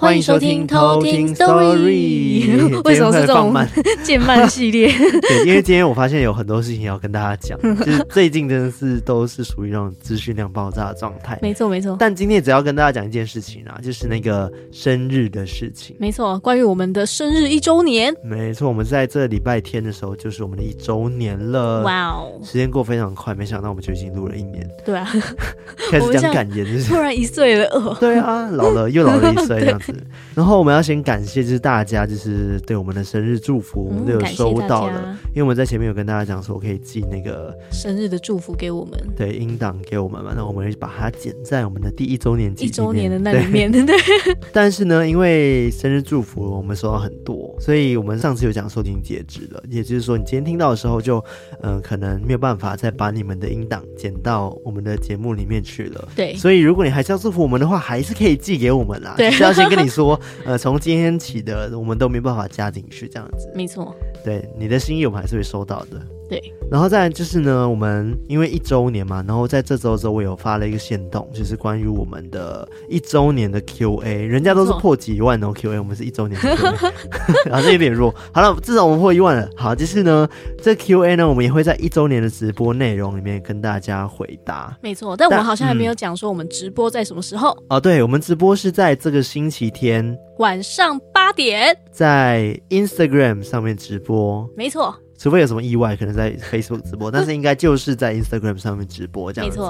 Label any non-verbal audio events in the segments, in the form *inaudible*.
欢迎收听偷听 Story，为什么是这种渐慢系列？*laughs* 对，因为今天我发现有很多事情要跟大家讲，*laughs* 就是最近真的是都是属于那种资讯量爆炸的状态。没错，没错。但今天只要跟大家讲一件事情啊，就是那个生日的事情。没错，关于我们的生日一周年。没错，我们在这礼拜天的时候就是我们的一周年了。哇哦，时间过非常快，没想到我们就已经录了一年。对啊，*laughs* 开始讲感言，就是突然一岁了。哦，对啊，老了又老了一岁这样子。*laughs* 然后我们要先感谢，就是大家就是对我们的生日祝福，我们都有收到了。因为我们在前面有跟大家讲说，我可以寄那个生日的祝福给我们，对，音档给我们嘛。那我们会把它剪在我们的第一周年、一周年的那里面，对。*laughs* 但是呢，因为生日祝福我们收到很多，所以我们上次有讲收听截止了，也就是说你今天听到的时候就，就呃可能没有办法再把你们的音档剪到我们的节目里面去了。对。所以如果你还是要祝福我们的话，还是可以寄给我们啦。对。是要先跟你说。呃，从今天起的，我们都没办法加进去，这样子。没错。对，你的心意我们还是会收到的。对。然后再来就是呢，我们因为一周年嘛，然后在这周的时候，我有发了一个线动，就是关于我们的一周年的 Q&A，人家都是破几万哦 Q&A，我们是一周年的 Q&A，然后这有点弱。好了，至少我们破一万了。好，就是呢，这 Q&A 呢，我们也会在一周年的直播内容里面跟大家回答。没错，但我们好像还没有讲说我们直播在什么时候。哦、嗯，对，我们直播是在这个星期天。晚上八点，在 Instagram 上面直播，没错。除非有什么意外，可能在 *laughs* Facebook 直播，但是应该就是在 Instagram 上面直播这样子。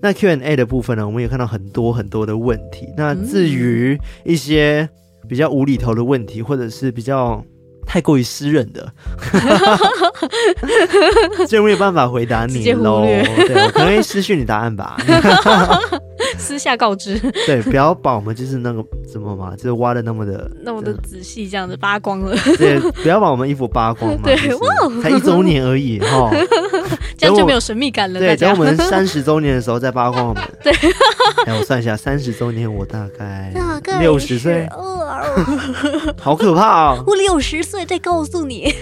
那 Q&A 的部分呢，我们也看到很多很多的问题。那至于一些比较无厘头的问题，或者是比较太过于私人的，*laughs* 就没有办法回答你喽。对，我可能会失去你答案吧。*laughs* *laughs* 私下告知，对，不要把我们就是那个什么嘛，就是挖的那么的那么的仔细，这样子扒光了。对，不要把我们衣服扒光嘛。*laughs* 对，哇，才一周年而已 *laughs* 哈，这样就没有神秘感了。对，等我们三十周年的时候再扒光我们。对，哎我算一下，三十周年我大概六十岁，好可怕啊！我六十岁再告诉你。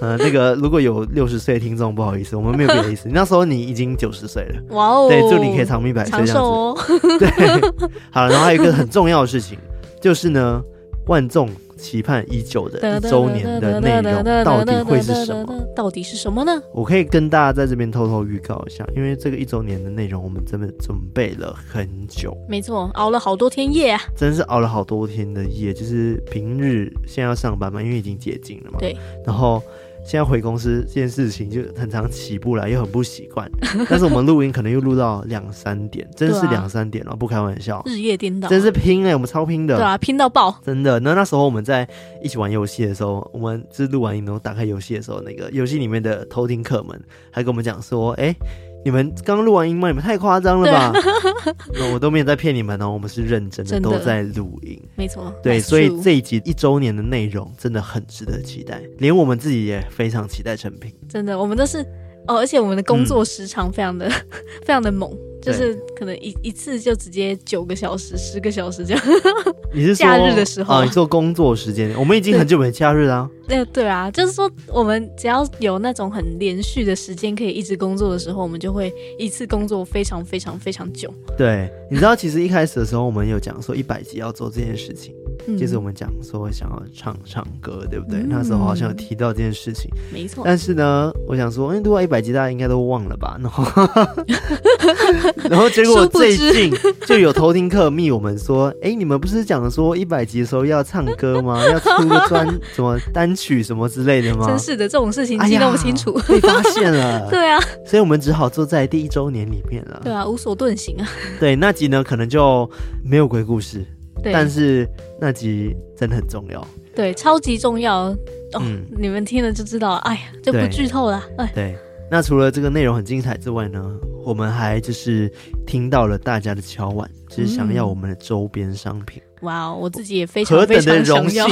呃，那个如果有六十岁的听众，不好意思，我们没有别的意思。*laughs* 那时候你已经九十岁了，哇哦！对，祝你可以长命百岁这样子。长寿哦。对，好了，然后还有一个很重要的事情，就是呢，万众期盼已久的一周年的内容到底会是什么？到底是什么呢？我可以跟大家在这边偷偷预告一下，因为这个一周年的内容，我们真的准备了很久。没错，熬了好多天夜啊！真是熬了好多天的夜，就是平日现在要上班嘛，因为已经解禁了嘛。对，然后。现在回公司这件事情就很常起不来，又很不习惯。*laughs* 但是我们录音可能又录到两三点，真是两三点了，啊，不开玩笑，日夜颠倒，真是拼哎，欸，我们超拼的，对啊，拼到爆，真的。那那时候我们在一起玩游戏的时候，我们是录完音然后打开游戏的时候，那个游戏里面的偷听客们还跟我们讲说，哎，欸。你们刚录完音吗？你们太夸张了吧！那 *laughs* 我都没有在骗你们哦，我们是认真的，真的都在录音。没错，对，所以这一集一周年的内容真的很值得期待，连我们自己也非常期待成品。真的，我们都是哦，而且我们的工作时长非常的、嗯、*laughs* 非常的猛。就是可能一一次就直接九个小时、十个小时这样。*laughs* 你是假日的时候啊？你做工作时间？我们已经很久没假日啦。对对啊，就是说我们只要有那种很连续的时间可以一直工作的时候，我们就会一次工作非常非常非常久。对，你知道其实一开始的时候我们有讲说一百集要做这件事情，嗯、就是我们讲说想要唱唱歌，对不对？嗯、那时候好像有提到这件事情，没错。但是呢，我想说，哎，录到一百集大家应该都忘了吧？然后。*laughs* *laughs* 然后结果最近就有偷听客密我们说，哎，你们不是讲说一百集的时候要唱歌吗？*laughs* 要出个专什么单曲什么之类的吗？真是的，这种事情记那么清楚，被发现了。*laughs* 对啊，所以我们只好坐在第一周年里面了。对啊，无所遁形啊。对，那集呢可能就没有鬼故事，但是那集真的很重要。对，超级重要哦。嗯，你们听了就知道了。哎呀，就不剧透了。哎，对。那除了这个内容很精彩之外呢，我们还就是听到了大家的敲碗，就是想要我们的周边商品。哇哦，我自己也非常何等的非常荣幸。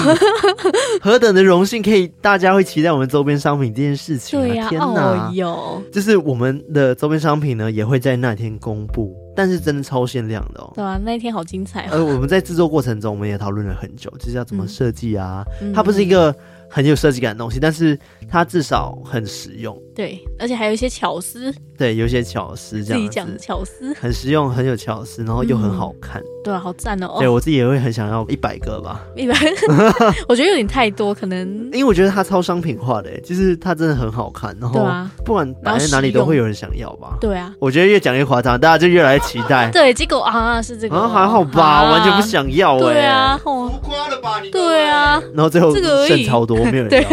*laughs* 何等的荣幸，可以大家会期待我们周边商品这件事情、啊。对呀、天哦哪！有，就是我们的周边商品呢，也会在那天公布，但是真的超限量的哦。对啊，那一天好精彩哦。而我们在制作过程中，我们也讨论了很久，就是要怎么设计啊。嗯它不是一个很有设计感的东西，但是它至少很实用。对，而且还有一些巧思，对，有一些巧思这自己样子讲，巧思，很实用，很有巧思，然后又很好看。对啊，好赞哦。对哦，我自己也会很想要一百个吧，一百 *laughs* 我觉得有点太多，可能因为我觉得它超商品化的，就是它真的很好看，然后不管摆在哪里都会有人想要吧。对啊，我觉得越讲越夸张，大家就越来越期待。*laughs* 对，结果啊是这个，啊，还好吧，啊完全不。想要哎、对啊，哦，浮夸了吧你？对啊，然后最后这个剩超多，没有人对要。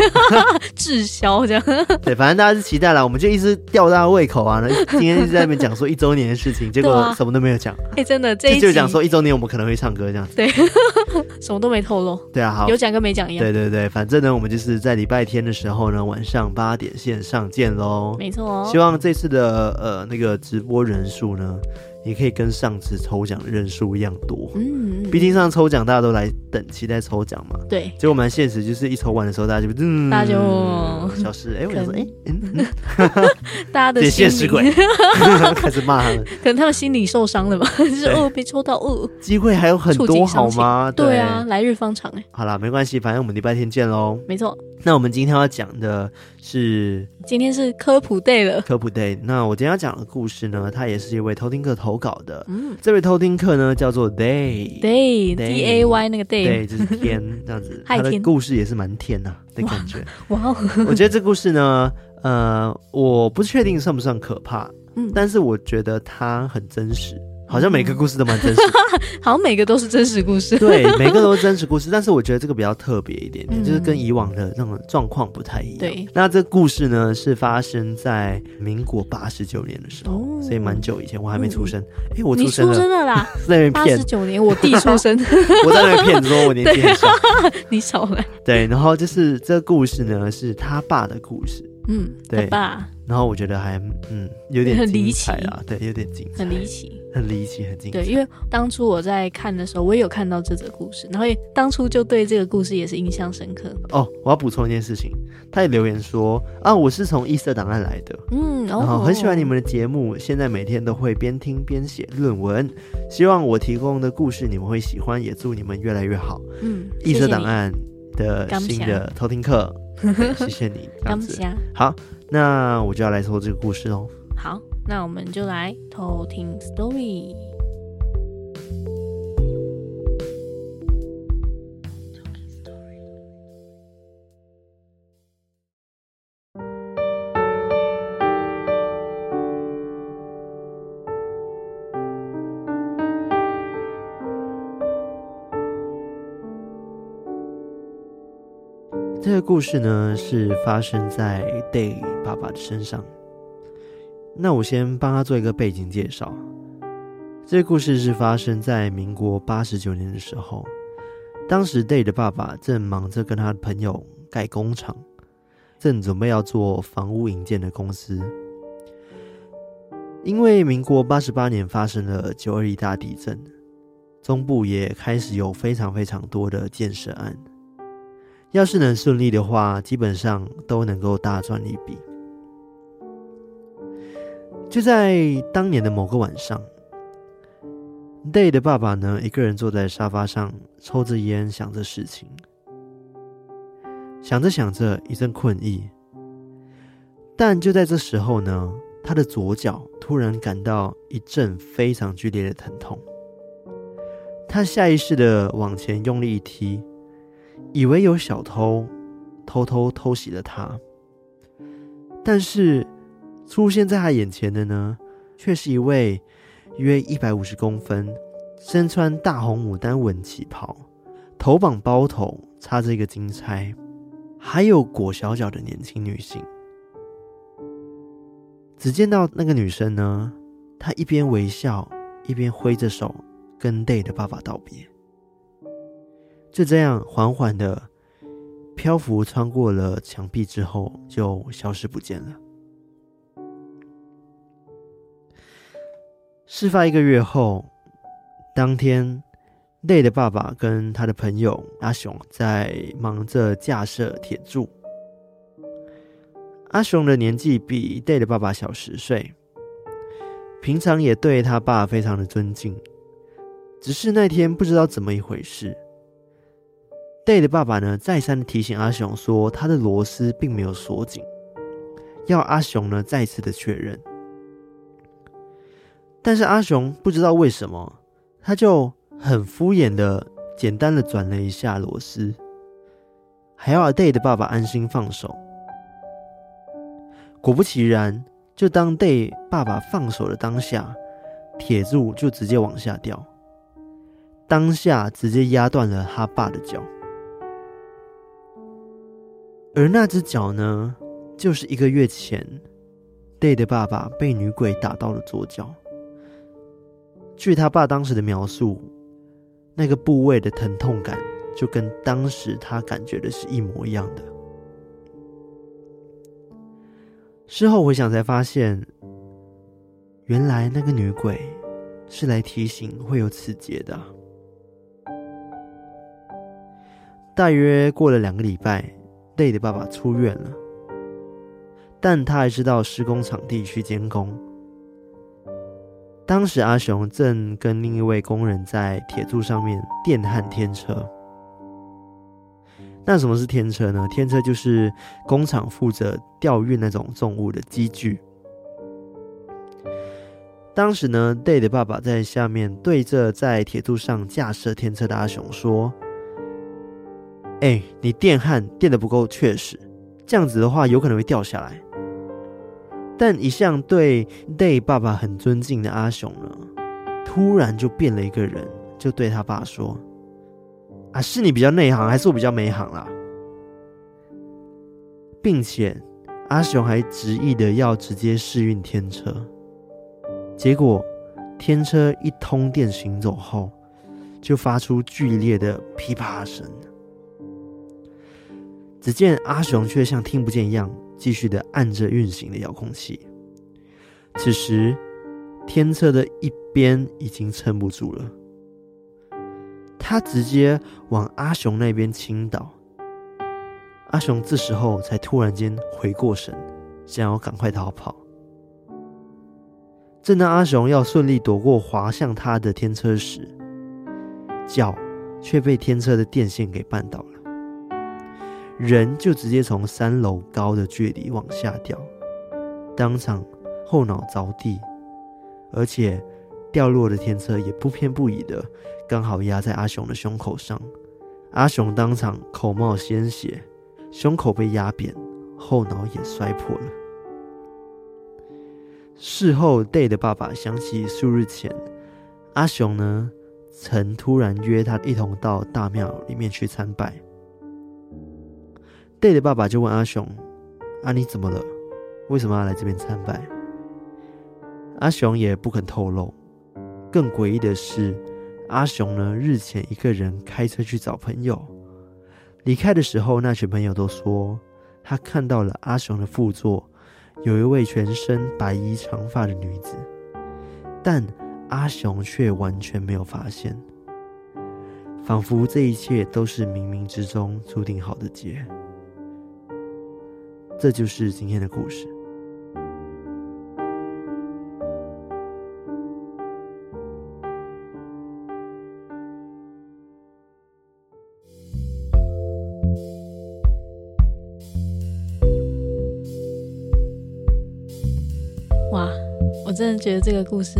*laughs* 滞销这样，对，反正大家是期待了，我们就一直吊大家胃口啊。那 *laughs* 今天一直在那边讲说一周年的事情，结果什么都没有讲，哎，真的这就讲说一周年我们可能会唱歌这样子。对 *laughs* 什么都没透露，对啊，好有，讲跟没讲一样。对对对，反正呢，我们就是在礼拜天的时候呢，晚上八点线上见喽。没错哦希。望这次的呃那个直播人数呢，也可以跟上次抽奖的人数一样多。嗯，毕竟上次抽奖大家都来等期待抽奖嘛，对，结果蛮现实，就是一抽完的时候，大家就嗯，大家就消失。哎、我想说，哎、嗯嗯，*laughs* 大家的现实里，鬼，*laughs* *laughs* 开始骂他们。可能他们心理受伤了吧？就是对哦，被抽到哦，机会还有很多，好吗？对啊，，来日方长哎，好啦，没关系，反正我们礼拜天见喽。没错，那我们今天要讲的是今天是科普 day 了，科普 day。那我今天要讲的故事呢，它也是一位偷听客投稿的。嗯这位偷听客呢，叫做 Day。，day Day d a y 那个 day，对，就是天 *laughs* 这样子。他的故事也是蛮天呐、的感觉。哇哦，*laughs* 我觉得这故事呢，呃，我不确定算不算可怕，嗯，但是我觉得它很真实，好像每个故事都蛮真实。*laughs* 好像每个都是真实故事，对，每个都是真实故事，但是我觉得这个比较特别一点点，嗯。就是跟以往的那种状况不太一样。对，那这故事呢是发生在民国八十九年的时候，哦。所以蛮久以前，我还没出生。哎、我你出生了，出生了啦，*laughs* 在那边八十骗，九年，我弟出生，*laughs* 我在那边骗说我年纪很小。你少来，对，然后就是这个故事呢是他爸的故事，嗯，对。吧然后我觉得还嗯有点很离精彩奇。啊，对，有点精彩，很离奇。很离奇，很精彩。对，因为当初我在看的时候，我也有看到这则故事，然后也当初就对这个故事也是印象深刻。哦，我要补充一件事情，他也留言说啊，我是从异色档案来的，嗯，然后很喜欢你们的节目，现在每天都会边听边写论文，希望我提供的故事你们会喜欢，也祝你们越来越好。嗯，异色档案的新的偷听客，对 *laughs* 谢谢你，这样子。感谢。好，那我就要来说这个故事喽。好，那我们就来偷听 story。故事呢，是发生在 Day 爸爸的身上。那我先帮他做一个背景介绍。这个故事是发生在民国八十九年的时候，当时 Day 的爸爸正忙着跟他的朋友盖工厂，正准备要做房屋营建的公司。因为民国八十八年发生了九二一大地震，中部也开始有非常非常多的建设案。要是能顺利的话，基本上都能够大赚一笔。就在当年的某个晚上，Day 的爸爸呢，一个人坐在沙发上抽着烟，想着事情。想着想着，一阵困意。但就在这时候呢，他的左脚突然感到一阵非常剧烈的疼痛。他下意识的往前用力一踢。以为有小偷偷偷偷袭了他，但是出现在他眼前的呢，却是一位约一百五十公分、身穿大红牡丹纹旗袍、头绑包头、插着一个金钗，还有裹小脚的年轻女性。只见到那个女生呢，她一边微笑，一边挥着手跟 Day 的爸爸道别。就这样缓缓的漂浮穿过了墙壁之后，就消失不见了。事发一个月后，当天 Day 的爸爸跟他的朋友阿雄在忙着架设铁柱。阿雄的年纪比 Day 的爸爸小十岁，平常也对他爸非常的尊敬。只是那天不知道怎么一回事，Day 的爸爸呢再三的提醒阿雄说他的螺丝并没有锁紧，要阿雄呢再次的确认。但是阿雄不知道为什么，他就很敷衍的简单的转了一下螺丝，还要 Day 的爸爸安心放手。果不其然，就当 Day 爸爸放手的当下，铁柱就直接往下掉，当下直接压断了他爸的脚，而那只脚呢，就是一个月前 Day 的爸爸被女鬼打到了左脚。据他爸当时的描述，那个部位的疼痛感就跟当时他感觉的是一模一样的。事后回想才发现，原来那个女鬼是来提醒会有此劫的。大约过了两个礼拜，Day 的爸爸出院了，但他还是到施工场地去监工。当时阿雄正跟另一位工人在铁柱上面电焊天车。那什么是天车呢？天车就是工厂负责吊运那种重物的机具。当时呢，Day 的爸爸在下面对着在铁柱上架设天车的阿雄说：“哎、你电焊电得不够确实，这样子的话有可能会掉下来。”但一向对 Day 爸爸很尊敬的阿雄呢，突然就变了一个人，就对他爸说。啊，是你比较内行，还是我比较没行啦？并且阿雄还执意的要直接试运天车，结果天车一通电行走后，就发出剧烈的噼啪声。只见阿雄却像听不见一样，继续的按着运行的遥控器。此时天车的一边已经撑不住了。他直接往阿雄那边倾倒，阿雄这时候才突然间回过神，想要赶快逃跑。正当阿雄要顺利躲过滑向他的天车时，脚却被天车的电线给绊倒了，人就直接从三楼高的距离往下掉，当场后脑着地，而且。掉落的天车也不偏不倚的，刚好压在阿雄的胸口上，阿雄当场口冒鲜血，胸口被压扁，后脑也摔破了。事后，Day 的爸爸想起数日前，阿雄呢曾突然约他一同到大庙里面去参拜。Day 的爸爸就问阿雄：“啊，你怎么了？为什么要来这边参拜？”阿雄也不肯透露。更诡异的是，阿雄呢日前一个人开车去找朋友，离开的时候，那群朋友都说他看到了阿雄的副座有一位全身白衣长发的女子，但阿雄却完全没有发现，仿佛这一切都是冥冥之中注定好的劫。这就是今天的故事。哇我真的觉得这个故事，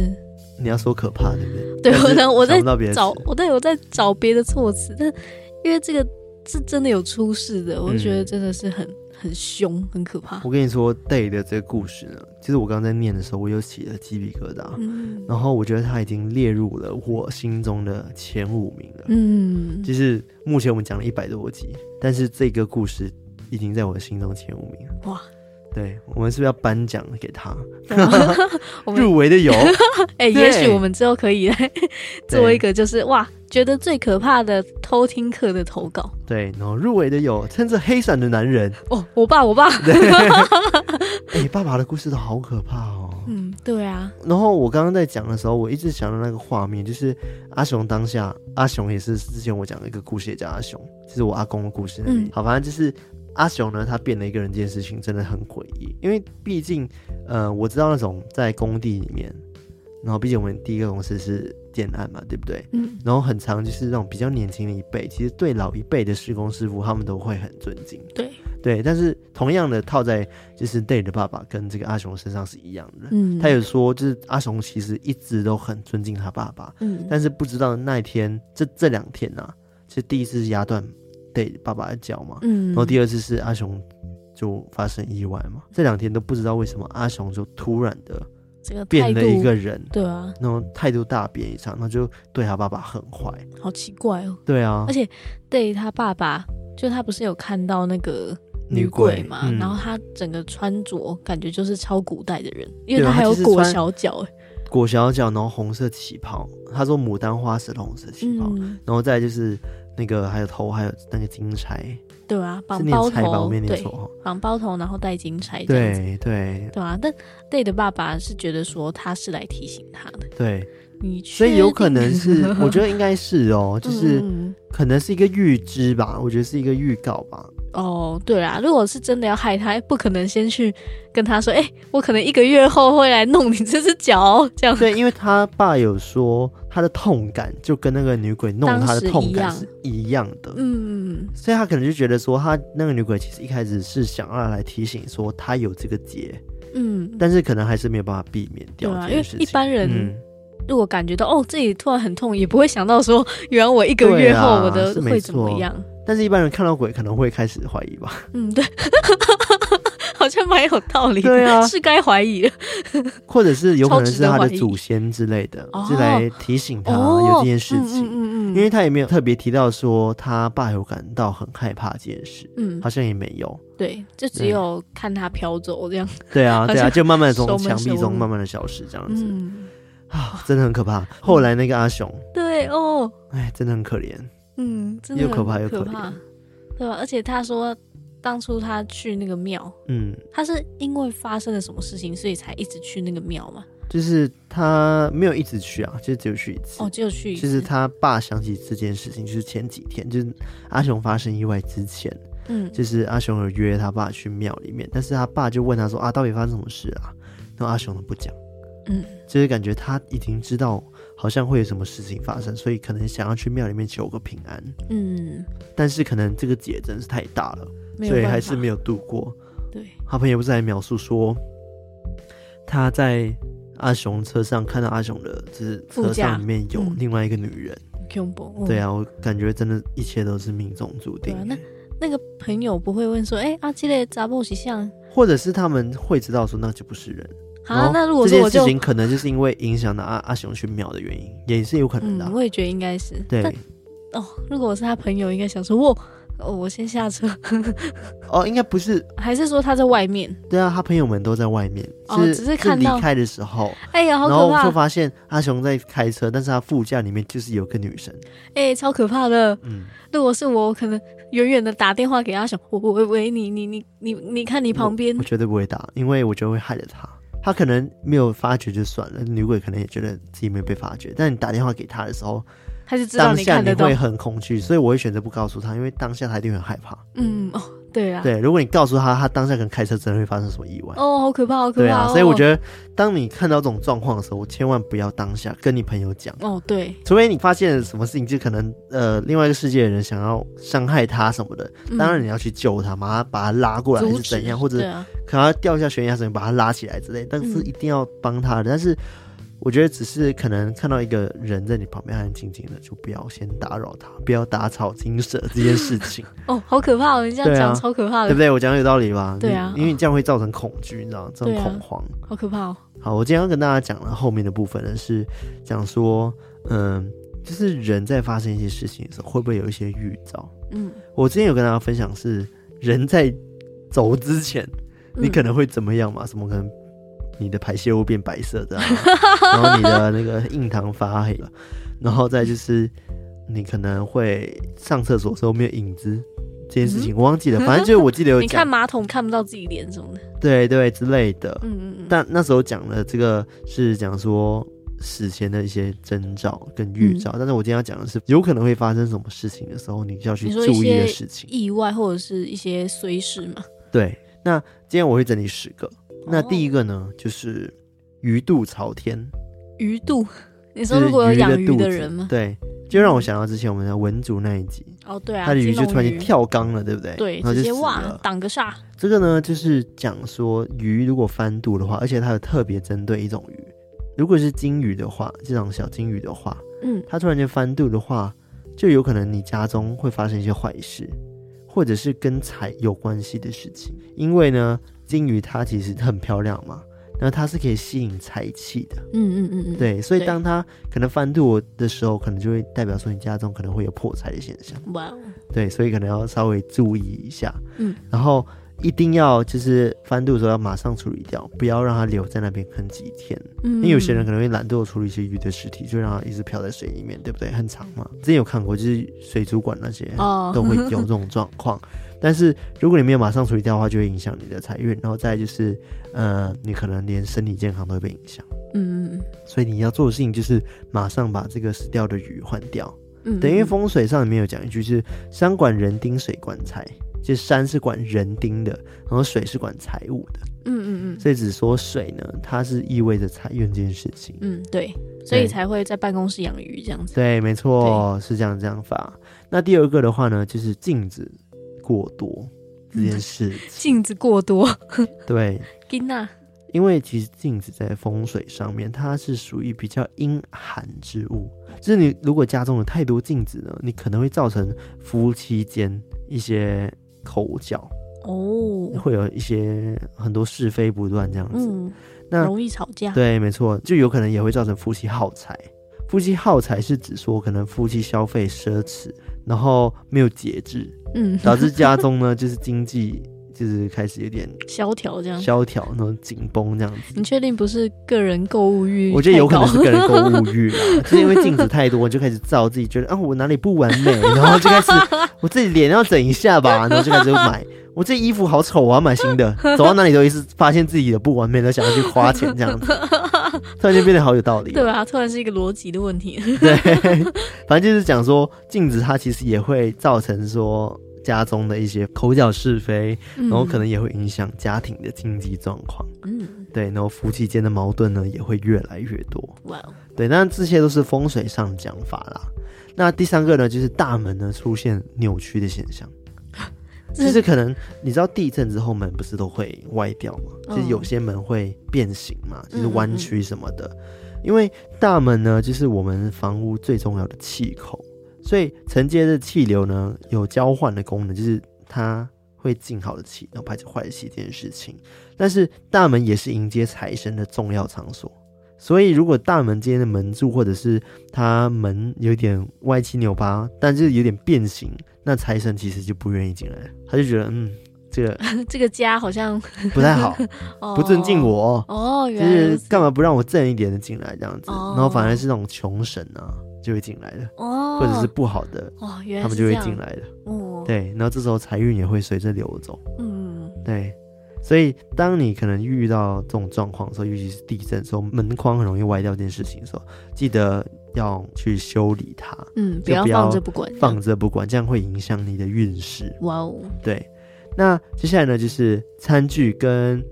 你要说可怕，对不对？对，我在我在找，我对我在找别的措辞，但因为这个是真的有出事的，我觉得真的是很很凶，很可怕。我跟你说，Day 的这个故事呢，其实我刚刚在念的时候，我又起了鸡皮疙瘩，嗯，然后我觉得他已经列入了我心中的前五名了。嗯，就是目前我们讲了一百多集，但是这个故事已经在我的心中前五名了。哇！对，我们是不是要颁奖给他？*laughs* 入围的有，*laughs* 哎、欸，也许我们之后可以来做一个，就是哇，觉得最可怕的偷听课的投稿。对，然后入围的有撑着黑伞的男人。哦，我爸，我爸。*laughs* 哎、欸，爸爸的故事都好可怕哦。嗯，对啊。然后我刚刚在讲的时候，我一直想到那个画面，就是阿雄当下，阿雄也是之前我讲的一个故事，也叫阿雄，就是我阿公的故事。嗯、好，反正就是。阿雄呢，他变了一个人，这件事情真的很诡异。因为毕竟，呃，我知道那种在工地里面，然后毕竟我们第一个公司是建案嘛，对不对？嗯。然后很长就是那种比较年轻的一辈，其实对老一辈的施工师傅，他们都会很尊敬。对对，但是同样的套在就是 Day 的爸爸跟这个阿雄身上是一样的。嗯。他有说，就是阿雄其实一直都很尊敬他爸爸。嗯。但是不知道那一天，这这两天呢、啊，其实第一次是压断。对爸爸的脚嘛，嗯，然后第二次是阿雄就发生意外嘛，这两天都不知道为什么阿雄就突然的这个变了一个人，对啊，然后态度大变一场，那就对他爸爸很坏，好奇怪哦，对啊，而且对他爸爸，就他不是有看到那个女鬼嘛，嗯、然后他整个穿着感觉就是超古代的人，因为他还有裹小脚，裹小脚，然后红色旗袍，他说牡丹花色的红色旗袍，嗯、然后再就是。那个还有头，还有那个金钗，对啊，绑包头，对，绑包头，然后戴金钗，对对。对啊。但 Day 的爸爸是觉得说他是来提醒他的，对，你所以有可能是，*laughs* 我觉得应该是哦，就是可能是一个预知吧，我觉得是一个预告吧。哦，对啊，如果是真的要害他，不可能先去跟他说，哎、欸，我可能一个月后会来弄你这只脚，这样。对，因为他爸有说他的痛感就跟那个女鬼弄他的痛感是一样。的，嗯，所以他可能就觉得说，他那个女鬼其实一开始是想要来提醒说他有这个结，嗯，但是可能还是没有办法避免掉对啊，因为一般人如果感觉到、嗯、哦自己突然很痛，也不会想到说，原来我一个月后我的会怎么样。但是，一般人看到鬼可能会开始怀疑吧？嗯，对，好像蛮有道理的。对啊，是该怀疑了。*laughs* 或者是有可能是他的祖先之类的，是来提醒他有这件事情。嗯嗯，因为他也没有特别提到说他爸有感到很害怕这件事。嗯，好像也没有。对，就只有看他飘走这样。对啊，*laughs* 对啊，就慢慢从墙壁中慢慢的消失这样子。啊，真的很可怕。后来那个阿雄，对哦，哎，真的很可怜。嗯，真的又可怕又可怕，对吧？而且他说，当初他去那个庙，嗯，他是因为发生了什么事情，所以才一直去那个庙嘛？就是他没有一直去啊，就只有去一次。哦，只有去一次。就是他爸想起这件事情，就是前几天，就是阿雄发生意外之前，嗯，就是阿雄有约他爸去庙里面，但是他爸就问他说啊，到底发生什么事啊？然后阿雄都不讲，嗯，就是感觉他已经知道。好像会有什么事情发生，所以可能想要去庙里面求个平安。嗯，但是可能这个结真是太大了，所以还是没有度过。对，他朋友不是还描述说，他在阿雄车上看到阿雄的，就是车上里面有另外一个女人。嗯、对啊，我感觉真的，一切都是命中注定。啊、那那个朋友不会问说，哎、欸，阿基的杂布西像，或者是他们会知道说，那就不是人。啊，那如果这件事情可能就是因为影响到阿阿雄去秒的原因，也是有可能的、啊嗯。我也觉得应该是。对。哦，如果我是他朋友，应该想说，我哦，我先下车。*laughs* 哦，应该不是，还是说他在外面？对啊，他朋友们都在外面。哦，只是看到离开的时候。哎呀，好可怕！然后就发现阿雄在开车，但是他副驾里面就是有个女生。哎，超可怕的。嗯。如果是我，我可能远远的打电话给阿雄，我我喂你你你你你看你旁边。我绝对不会打，因为我觉得会害了他。他可能没有发觉就算了，女鬼可能也觉得自己没有被发觉。但你打电话给他的时候，他是知道你看得到，当下你会很恐惧，所以我会选择不告诉他，因为当下他一定会很害怕。嗯哦。对啊，对，如果你告诉他，他当下可能开车真的会发生什么意外哦，好可怕，好可怕。对啊，所以我觉得，当你看到这种状况的时候，千万不要当下跟你朋友讲哦。对，除非你发现了什么事情，就可能呃，另外一个世界的人想要伤害他什么的，当然你要去救他，马上把他拉过来还是怎样，或者可能要掉下悬崖什么把他拉起来之类，但是一定要帮他的，但是。我觉得只是可能看到一个人在你旁边安安静静的，就不要先打扰他，不要打草惊蛇这件事情。*laughs* 哦，好可怕哦！你这样讲、啊、超可怕的，对不对？我讲的有道理吧？对啊，因为你这样会造成恐惧，你知道吗？这种恐慌、啊，好可怕哦。好，我今天要跟大家讲的后面的部分呢，是讲说，嗯，就是人在发生一些事情的时候，会不会有一些预兆？嗯，我之前有跟大家分享是，人在走之前你可能会怎么样嘛？什么可能你的排泄物变白色的，*laughs* 然后你的那个印堂发黑了，然后再就是你可能会上厕所的时候没有影子这件事情，我忘记了。反正就是我记得有，*laughs* 你看马桶看不到自己脸什么的，对对之类的。嗯嗯嗯。但那时候讲的这个是讲说。死前的一些征兆跟预兆，嗯，但是我今天要讲的是，有可能会发生什么事情的时候，你就要去注意的事情，意外或者是一些随时嘛。对，那今天我会整理十个。那第一个呢，哦，就是鱼肚朝天。鱼肚，*laughs* 你说如果有养鱼的人吗？对，就让我想到之前我们的文竹那一集。哦，对啊，他的鱼就突然间跳缸了，对不对？对，然后就直接哇，挡个煞。这个呢，就是讲说鱼如果翻肚的话，而且它有特别针对一种鱼。如果是金鱼的话，这种小金鱼的话，嗯，它突然间翻肚的话，就有可能你家中会发生一些坏事，或者是跟财有关系的事情。因为呢，金鱼它其实很漂亮嘛，那它是可以吸引财气的。嗯嗯嗯嗯，对，所以当它可能翻肚的时候，可能就会代表说你家中可能会有破财的现象。哇哦，对，所以可能要稍微注意一下。嗯，然后。一定要就是翻肚的时候要马上处理掉，不要让它留在那边很几天。嗯，因为有些人可能会懒惰处理一些鱼的尸体，就让它一直漂在水里面，对不对？很长嘛。之前有看过，就是水族馆那些都会有这种状况。哦。*laughs* 但是如果你没有马上处理掉的话，就会影响你的财运，然后再就是呃，你可能连身体健康都会被影响。嗯嗯嗯。所以你要做的事情就是马上把这个死掉的鱼换掉。嗯，等于风水上里面有讲一句，就是山管人丁，水管财。就山是管人丁的，然后水是管财务的。嗯嗯嗯。所以只说水呢，它是意味着财运这件事情。嗯，对，所以才会在办公室养鱼这样子。对，没错，是这样这样法。那第二个的话呢，就是镜子过多这件事。镜子过多。*laughs* 对。金娜。因为其实镜子在风水上面，它是属于比较阴寒之物。就是你如果家中有太多镜子呢，你可能会造成夫妻间一些。口角哦，会有一些很多是非不断这样子，嗯，那容易吵架。对，没错，就有可能也会造成夫妻耗财。夫妻耗财是指说，可能夫妻消费奢侈，然后没有节制，嗯，导致家中呢就是经济。就是开始有点萧条，这样萧条，然后紧绷这样子。你确定不是个人购物欲？我觉得有可能是个人购物欲啦，*laughs* 就是因为镜子太多，就开始照自己，觉得啊，我哪里不完美，*laughs* 然后就开始我自己脸要整一下吧，*laughs* 然后就开始买。我这衣服好丑，我要买新的。走到哪里都一直发现自己的不完美，都想要去花钱这样子。突然间变得好有道理，对吧？突然是一个逻辑的问题。*laughs* 对，反正就是讲说镜子它其实也会造成说。家中的一些口角是非，然后可能也会影响家庭的经济状况。嗯，对，然后夫妻间的矛盾呢也会越来越多。哇哦，对，那这些都是风水上讲法啦。那第三个呢，就是大门呢出现扭曲的现象，就是可能你知道地震之后门不是都会歪掉吗？就是有些门会变形嘛，就是弯曲什么的。嗯嗯嗯。因为大门呢，就是我们房屋最重要的气口。所以承接的气流呢，有交换的功能，就是它会进好的气，然后排出坏的气这件事情。但是大门也是迎接财神的重要场所，所以如果大门之间的门柱或者是它门有点歪七扭八，但是有点变形，那财神其实就不愿意进来，他就觉得嗯，这个 *laughs* 这个家好像 *laughs* 不太好，*laughs* 不尊敬我。哦，就是干嘛不让我正一点的进来这样子，然后反而是那种穷神啊。就会进来的，哦，或者是不好的，哦，他们就会进来的，哦，对，然后这时候财运也会随着流走，嗯，对，所以当你可能遇到这种状况的时候，尤其是地震的时候，门框很容易歪掉这件事情的时候，记得要去修理它，嗯，不要放着不管，放着不管，这样会影响你的运势。哇哦，对，那接下来呢，就是餐具跟。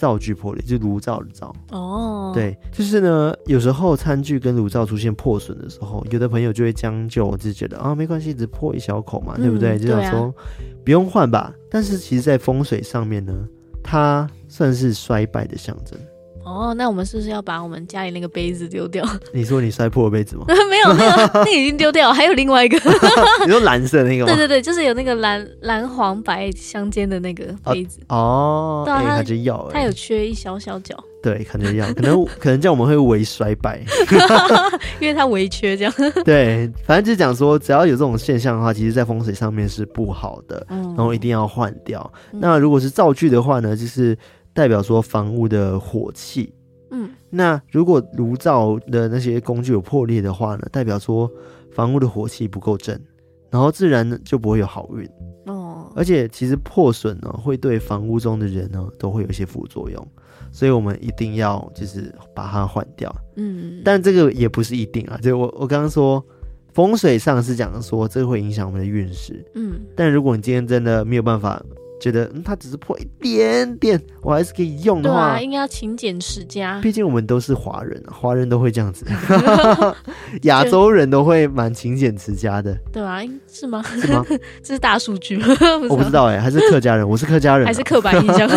灶具破裂，就是炉灶的灶哦，对，就是呢，有时候餐具跟炉灶出现破损的时候，有的朋友就会将就，就觉得啊，没关系，只破一小口嘛，嗯、对不对？就想说、啊、不用换吧。但是其实，在风水上面呢，它算是衰败的象征。哦，那我们是不是要把我们家里那个杯子丢掉？*laughs* *laughs* 你说你摔破了杯子吗？没有，没有，那已经丢掉。还有另外一个，*laughs* 你说蓝色那个吗？对对对，就是有那个蓝蓝黄白相间的那个杯子。哦，对啊，它就要，它有缺一小小角。对，可能要，可能 *laughs* 可能这样我们会微衰败，*laughs* 因为它微缺这样。*laughs* 对，反正就是讲说，只要有这种现象的话，其实在风水上面是不好的，嗯、然后一定要换掉。嗯、那如果是灶具的话呢，就是代表说房屋的火气。嗯，那如果炉灶的那些工具有破裂的话呢，代表说房屋的火气不够正，然后自然就不会有好运。哦，而且其实破损呢，会对房屋中的人呢都会有一些副作用。所以我们一定要就是把它换掉，嗯，但这个也不是一定啊。就我我刚刚说风水上是讲说这会影响我们的运势，嗯，但如果你今天真的没有办法。觉得嗯，它只是破一点点，我还是可以用的话，对啊，应该要勤俭持家。毕竟我们都是华人，华人都会这样子，*laughs* 亚洲人都会蛮勤俭持家的，对啊，是吗？是吗？*laughs* 这是大数据吗？*laughs* 我不知道哎、欸，还是客家人？我是客家人、啊，还是刻板印象？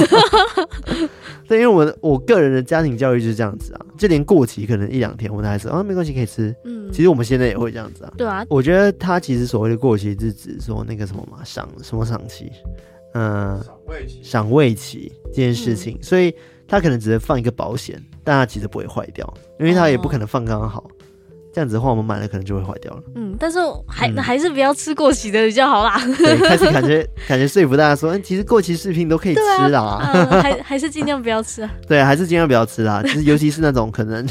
对，因为我我个人的家庭教育就是这样子啊，就连过期可能一两天，我都还是啊没关系可以吃。嗯，其实我们现在也会这样子啊。对啊，我觉得他其实所谓的过期是指说那个什么嘛，赏什么赏期。嗯，赏味期，赏味期这件事情，嗯、所以他可能只能放一个保险，但它其实不会坏掉，因为它也不可能放刚刚好，哦、这样子的话，我们买了可能就会坏掉了。嗯，但是还、嗯、还是不要吃过期的比较好啦。对，开始感觉感觉说服大家说，其实过期食品都可以吃啦，啊嗯、还还是尽量不要吃啊。*laughs* 对，还是尽量不要吃啦，其实尤其是那种可能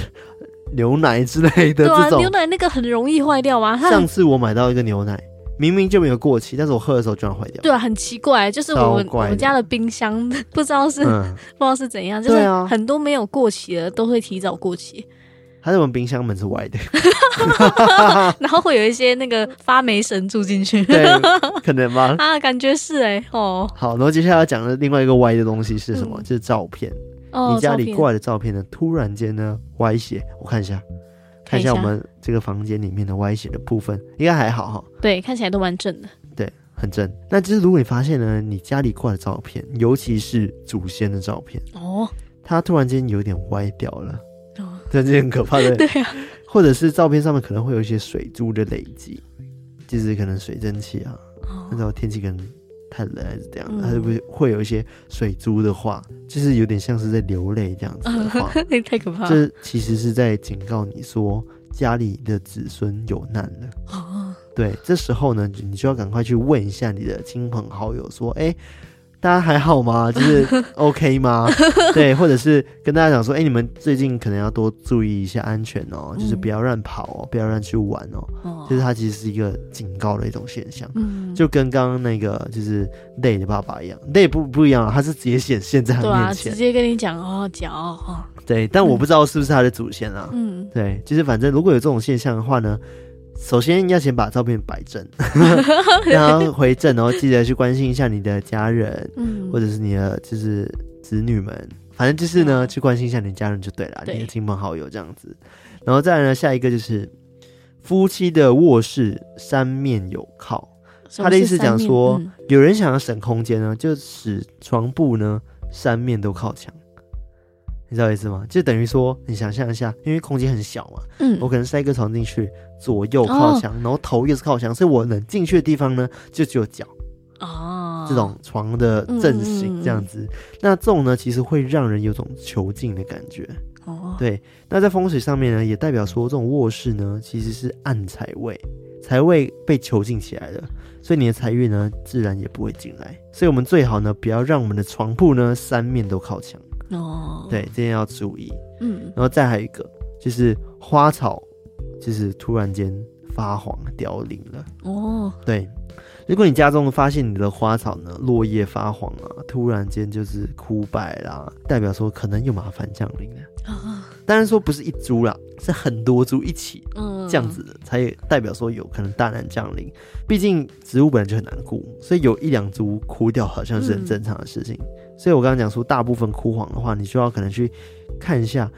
牛奶之类的这种，对啊、牛奶那个很容易坏掉吗？上次我买到一个牛奶。明明就没有过期，但是我喝的时候居然坏掉。对啊，很奇怪，就是我们我们家的冰箱不知道是、嗯、不知道是怎样，就是很多没有过期的都会提早过期。还是我们冰箱门是歪的，*laughs* 然后会有一些那个发霉神住进去，*laughs* 对，可能吗？*laughs* 啊，感觉是哎、欸，哦。好，然后接下来要讲的另外一个歪的东西是什么？嗯、就是照片。哦、你家里挂的照片呢？突然间呢歪斜，我看一下。看一下我们这个房间里面的歪斜的部分，应该还好哈。对，看起来都蛮正的。对，很正。那其实如果你发现呢，你家里挂的照片，尤其是祖先的照片，哦，它突然间有点歪掉了，哦，这是很可怕的。*laughs* 对啊。或者是照片上面可能会有一些水珠的累积，就是可能水蒸气啊，哦，那时候天气可能太冷还是这样，嗯，它会不是会有一些水珠的话，就是有点像是在流泪这样子的话，那 *laughs* 太可怕了。这其实是在警告你说家里的子孙有难了。哦，对，这时候呢，你就要赶快去问一下你的亲朋好友，说，哎。大家还好吗？*laughs* 就是 OK 吗？*laughs* 对，或者是跟大家讲说，哎、欸，你们最近可能要多注意一下安全哦，嗯、就是不要乱跑哦，不要乱去玩哦。哦，就是它其实是一个警告的一种现象，嗯，就跟刚刚那个就是累的爸爸一样，累不不一样，他是直接显现在他面前，啊、直接跟你讲哦，脚哦，对，但我不知道是不是他的祖先啊，嗯，对，就是反正如果有这种现象的话呢。首先要先把照片摆正，*laughs* *laughs* 然后回正，然后记得去关心一下你的家人，嗯，或者是你的就是子女们，反正就是呢，去关心一下你的家人就对了，对。你的亲朋好友这样子。然后再来呢，下一个就是夫妻的卧室三面有靠，他的意思讲说，嗯、有人想要省空间呢，就使床铺呢三面都靠墙。你知道意思吗？就等于说，你想象一下，因为空间很小嘛，嗯，我可能塞一个床进去，左右靠墙，哦、然后头也是靠墙，所以我能进去的地方呢，就只有脚。哦，这种床的阵型这样子，那这种呢，其实会让人有种囚禁的感觉。哦，对，那在风水上面呢，也代表说，这种卧室呢，其实是暗财位，财位被囚禁起来了，所以你的财运呢，自然也不会进来。所以我们最好呢，不要让我们的床铺呢，三面都靠墙。哦，对，这点要注意。嗯，然后再还有一个，就是花草，就是突然间发黄凋零了。哦，对，如果你家中发现你的花草呢，落叶发黄啊，突然间就是枯败啦，代表说可能有麻烦降临了。啊，当然说不是一株啦，是很多株一起，嗯，这样子的才代表说有可能大难降临。毕竟植物本来就很难顾，所以有一两株枯掉，好像是很正常的事情。嗯所以，我刚刚讲说，大部分枯黄的话，你就要可能去看一下，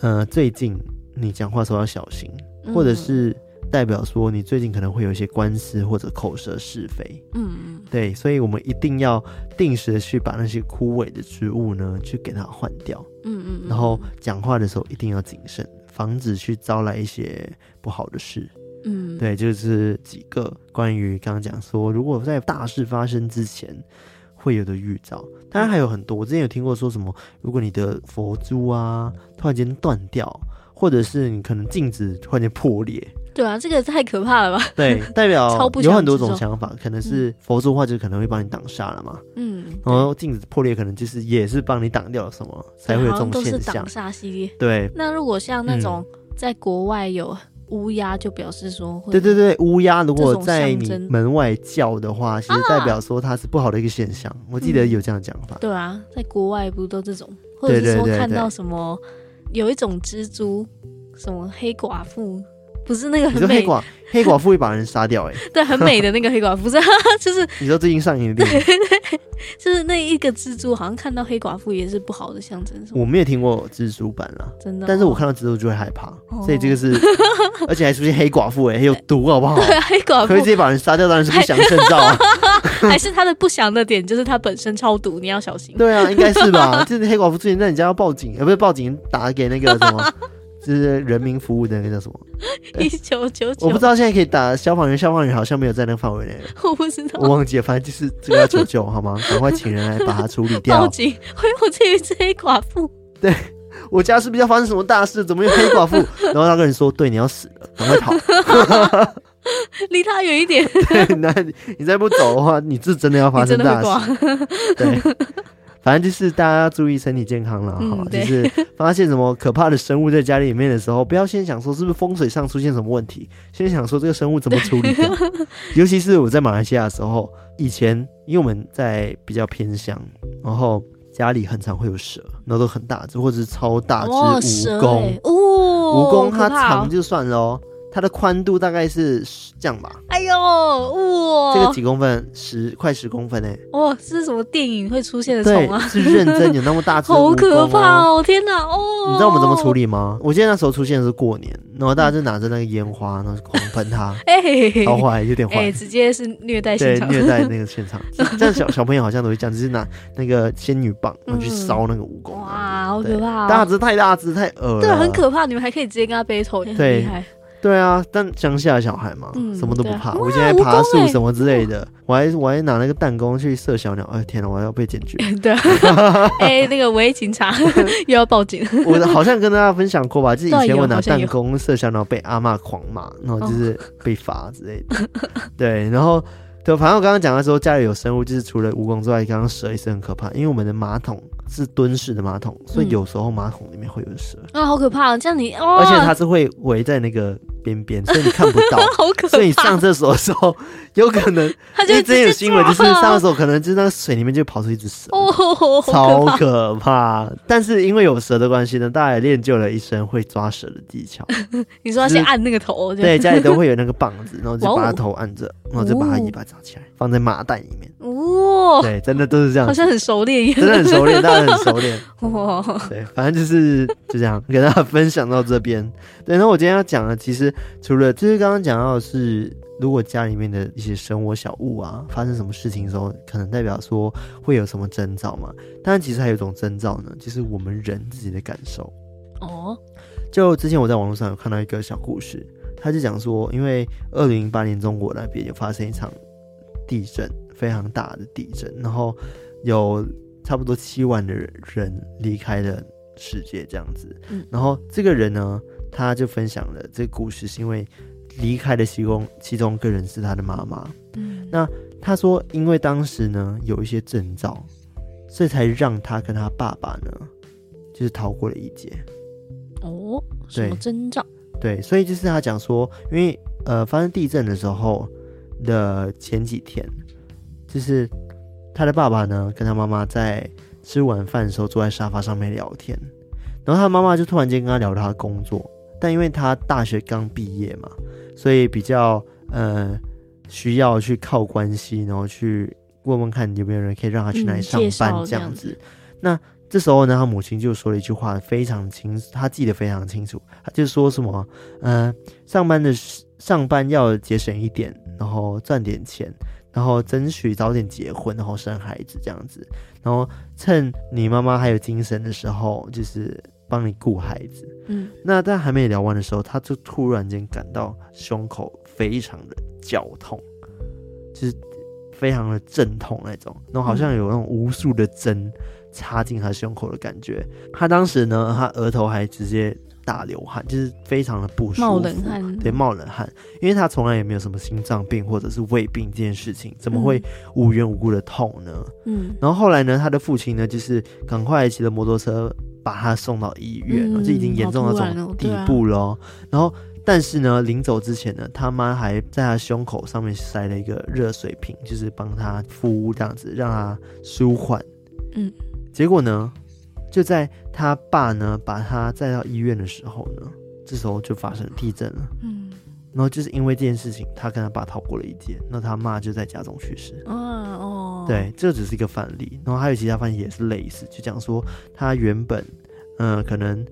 呃，最近你讲话时候要小心，或者是代表说你最近可能会有一些官司或者口舌是非。嗯嗯，对，所以我们一定要定时的去把那些枯萎的植物呢，去给它换掉。嗯嗯，然后讲话的时候一定要谨慎，防止去招来一些不好的事。嗯，对，就是几个关于刚刚讲说，如果在大事发生之前。会有的预兆。当然还有很多，我之前有听过说什么，如果你的佛珠啊突然间断掉，或者是你可能镜子突然间破裂。对啊，这个太可怕了吧？对，代表 *laughs* 有很多种想法，可能是佛珠的话，就可能会帮你挡煞了嘛。嗯，然后镜子破裂，可能就是也是帮你挡掉了什么，才会有这种现象。挡煞系列。对。那如果像那种在国外有乌鸦，就表示说，对对对，乌鸦如果在你门外叫的话，其实代表说它是不好的一个现象。我记得有这样讲法。对啊，在国外不都这种，或者是说看到什么有一种蜘蛛，什么黑寡妇。不是那个很美，黑寡黑寡妇会把人杀掉哎、欸，*laughs* 对，很美的那个黑寡妇是，*laughs* 就是你说最近上映的电影，对 *laughs* 对，就是那一个蜘蛛，好像看到黑寡妇也是不好的象征。我没有听过蜘蛛版啦，真的、哦，但是我看到蜘蛛就会害怕，哦、所以这个是，而且还出现黑寡妇哎，有毒好不好？对，黑寡妇可以直接把人杀掉，当然是不祥征兆啊。还是他的不祥的点就是他本身超毒，你要小心。对啊，应该是吧？就是黑寡妇之前在你家要报警，而不是报警打给那个什么。就是人民服务的那个叫什么？*laughs* 一九九九。我不知道现在可以打消防员，消防员好像没有在那个范围内。我不知道，我忘记了。反正就是这个要求救，好吗？赶快请人来把它处理掉。报警！会有这一只黑寡妇。对，我家是不是要发生什么大事？怎么有黑寡妇？*laughs* 然后那个人说：“对，你要死了，赶快跑，离他远一点。*laughs* ”对，那你再不走的话，你是真的要发生大事。对。反正就是大家要注意身体健康了哈，嗯、就是发现什么可怕的生物在家里面的时候，不要先想说是不是风水上出现什么问题，先想说这个生物怎么处理掉。*laughs* 尤其是我在马来西亚的时候，以前因为我们在比较偏乡，然后家里很常会有蛇，然后都很大只或者是超大只蜈蚣，蜈蚣它长就算了哦。它的宽度大概是这样吧？哎呦，哇！这个几公分？十快十公分哎！哇，这是什么电影会出现的虫啊？是认真有那么大只、哦？*laughs* 好可怕哦！天哪！哦，你知道我们怎么处理吗？我记得那时候出现的是过年，然后大家就拿着那个烟花，然后狂喷它。*laughs* 哎，好坏，有点坏、欸，直接是虐待现场，对，虐待那个现场。这样小小朋友好像都会这样，就是拿那个仙女棒，然后去烧那个蜈蚣、嗯。哇，好可怕、哦！大只太大只太恶了，对，很可怕。你们还可以直接跟他 battle，很厉害。对啊，但乡下的小孩嘛，嗯、什么都不怕。我现在爬树什么之类的，我还我还拿那个弹弓去射小鸟。哎天哪，我要被检举。*laughs* 对，*laughs* 哎、欸，那个违警察 *laughs* 又要报警。我好像跟大家分享过吧，就是以前我拿弹弓射小鸟被阿嬷狂骂，然后就是被罚之类的。对，然后对，反正我刚刚讲的时候，家里有生物，就是除了蜈蚣之外，刚刚蛇也是很可怕，因为我们的马桶是蹲式的马桶，所以有时候马桶里面会有蛇。啊、好可怕！这样你，哦、而且它是会围在那个。边边，所以你看不到，*laughs* 好可怕，所以你上厕所的时候，有可能，*laughs* 因为之前有新闻，就是上厕所可能就是那个水里面就跑出一只蛇，哦，超可怕。但是因为有蛇的关系呢，大家也练就了一身会抓蛇的技巧。*laughs* 你说要先按那个头，对，家里都会有那个棒子，然后就把它头按着，然后就把它尾巴抓起来，放在麻袋里面。哇，对，真的都是这样，好像很熟练一样，真的很熟练，大家很熟练。哇，对，反正就是就这样，给大家分享到这边。对，那我今天要讲的，其实除了就是刚刚讲到的是，如果家里面的一些生活小物啊，发生什么事情的时候，可能代表说会有什么征兆嘛。但其实还有一种征兆呢，就是我们人自己的感受。哦，就之前我在网络上有看到一个小故事，他就讲说，因为二零零八年中国那边有发生一场地震，非常大的地震，然后有差不多七万的人离开了世界，这样子。嗯，然后这个人呢，他就分享了这个故事，是因为离开的其中其中一个人是他的妈妈。嗯，那他说，因为当时呢有一些征兆，所以才让他跟他爸爸呢，就是逃过了一劫。哦，什么征兆？对，所以就是他讲说，因为呃，发生地震的时候的前几天，就是他的爸爸呢跟他妈妈在吃晚饭的时候坐在沙发上面聊天，然后他妈妈就突然间跟他聊他的工作。但因为他大学刚毕业嘛，所以比较呃需要去靠关系，然后去问问看有没有人可以让他去那里上班这样子。嗯、样子那这时候呢，他母亲就说了一句话，非常清，他记得非常清楚，他就说什么，呃，上班的上班要节省一点，然后赚点钱，然后争取早点结婚，然后生孩子这样子，然后趁你妈妈还有精神的时候，就是。帮你顾孩子，嗯，那在还没聊完的时候，他就突然间感到胸口非常的绞痛，就是非常的阵痛那种，然后好像有那种无数的针插进他胸口的感觉。他当时呢，他额头还直接大流汗，就是非常的不舒服，冒冷汗，对，冒冷汗，因为他从来也没有什么心脏病或者是胃病这件事情，怎么会无缘无故的痛呢？嗯，然后后来呢，他的父亲呢，就是赶快骑着摩托车把他送到医院，嗯、就已经严重到这种地步了。哦啊、然后。但是呢，临走之前呢，他妈还在他胸口上面塞了一个热水瓶，就是帮他敷这样子，让他舒缓。嗯，结果呢，就在他爸呢把他载到医院的时候呢，这时候就发生地震了。嗯，然后就是因为这件事情，他跟他爸逃过了一劫，那他妈就在家中去世。啊哦，对，这只是一个范例，然后还有其他范例也是类似，就讲说他原本，嗯、呃，可能。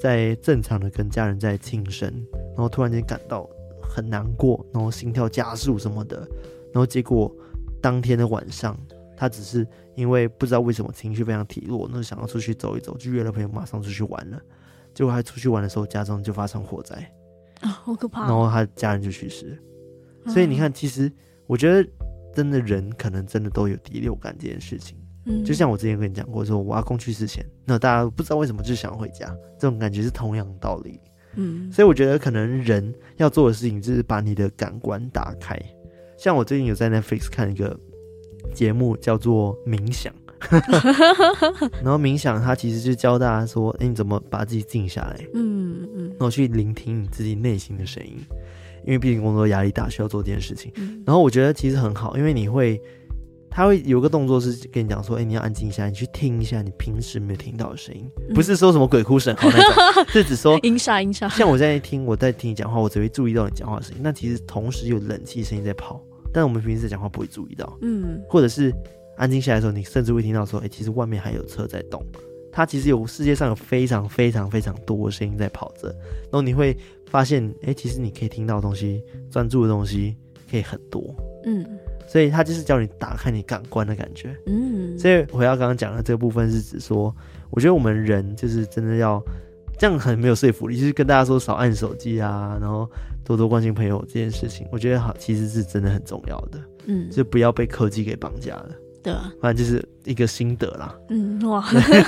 在正常的跟家人在庆生，然后突然间感到很难过，然后心跳加速什么的，然后结果当天的晚上，他只是因为不知道为什么情绪非常低落，那想要出去走一走，就约了朋友马上出去玩了。结果他出去玩的时候，家中就发生火灾啊，好可怕！然后他家人就去世。所以你看，其实我觉得真的人可能真的都有第六感这件事情。嗯就像我之前跟你讲过，说我阿公去世前，那大家不知道为什么就想回家，这种感觉是同样的道理。嗯，所以我觉得可能人要做的事情就是把你的感官打开。像我最近有在 Netflix 看一个节目，叫做冥想，*laughs* 然后冥想它其实就教大家说，哎，你怎么把自己静下来？嗯嗯，然后去聆听你自己内心的声音，因为毕竟工作压力大，需要做这件事情。然后我觉得其实很好，因为你会。他会有个动作是跟你讲说，哎、欸，你要安静一下，你去听一下你平时没有听到的声音，嗯、不是说什么鬼哭神嚎那种，是只说音沙音沙。像我在听，我在听你讲话，我只会注意到你讲话的声音。那其实同时有冷气声音在跑，但我们平时讲话不会注意到。嗯，或者是安静下来的时候，你甚至会听到说，哎、欸，其实外面还有车在动。它其实有世界上有非常非常非常多的声音在跑着，然后你会发现，哎、欸，其实你可以听到的东西，专注的东西可以很多。嗯。所以它就是教你打开你感官的感觉，嗯，所以回到刚刚讲的这个部分是指说，我觉得我们人就是真的要这样很没有说服力，就是跟大家说少按手机啊，然后多多关心朋友这件事情，我觉得好其实是真的很重要的，嗯，就不要被科技给绑架了。对啊，反正就是一个心得啦。嗯，哇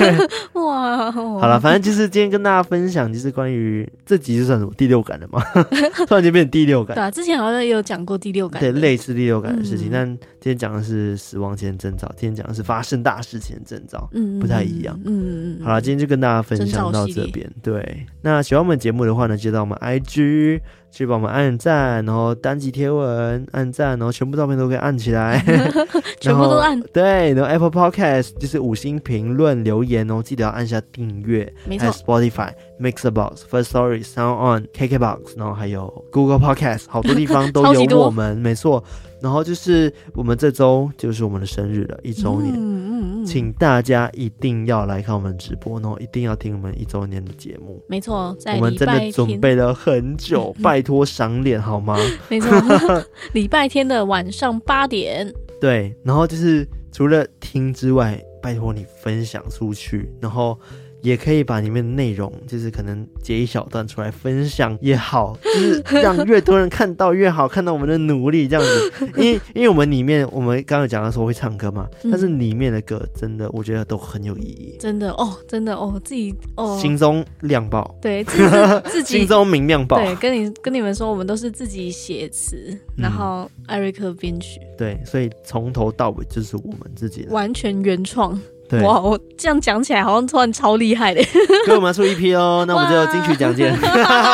*laughs* 哇，好了，反正就是今天跟大家分享，就是关于这集是算什么第六感的嘛？*laughs* 突然间变成第六感。对啊，之前好像也有讲过第六感，对，类似第六感的事情。但今天讲的是死亡前征兆，今天讲的是发生大事前征兆，嗯，不太一样。嗯嗯。好了，今天就跟大家分享到这边。对，那喜欢我们节目的话呢，就到我们 IG。去帮我们按赞，然后单集贴文按赞，然后全部照片都可以按起来，*laughs* 全部都按。对，然后 Apple Podcast 就是五星评论留言哦，记得要按下订阅。没错，Spotify、Mixerbox、First Story、Sound On、KKBox，然后还有 Google Podcast，好多地方都 *laughs* 有我们。没错。然后就是我们这周就是我们的生日了，一周年，嗯嗯嗯，请大家一定要来看我们直播，然后一定要听我们一周年的节目。没错，在我们真的准备了很久，拜托赏脸好吗？*laughs* 没错，*laughs* 礼拜天的晚上八点。*laughs* 对，然后就是除了听之外，拜托你分享出去，然后。也可以把里面的内容，就是可能截一小段出来分享也好，就是让越多人看到越好，看到我们的努力这样子。*laughs* 因为因为我们里面，我们刚刚讲的时候会唱歌嘛，但是里面的歌真的我觉得都很有意义。真的哦，真的哦，自己哦，心中亮爆。对，自己 *laughs* 心中明亮爆。对，跟你跟你们说，我们都是自己写词，然后艾瑞克编曲。对，所以从头到尾就是我们自己的，完全原创。对哇，我这样讲起来好像突然超厉害的。*laughs* 给我们出一批哦，*laughs* 那我们就金曲奖见。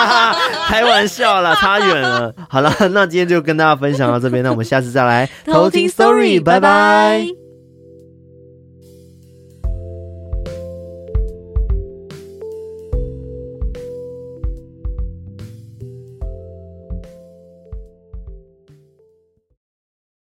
*laughs* 开玩笑啦，差远了。好了，那今天就跟大家分享到这边，那我们下次再来偷听 story，拜拜。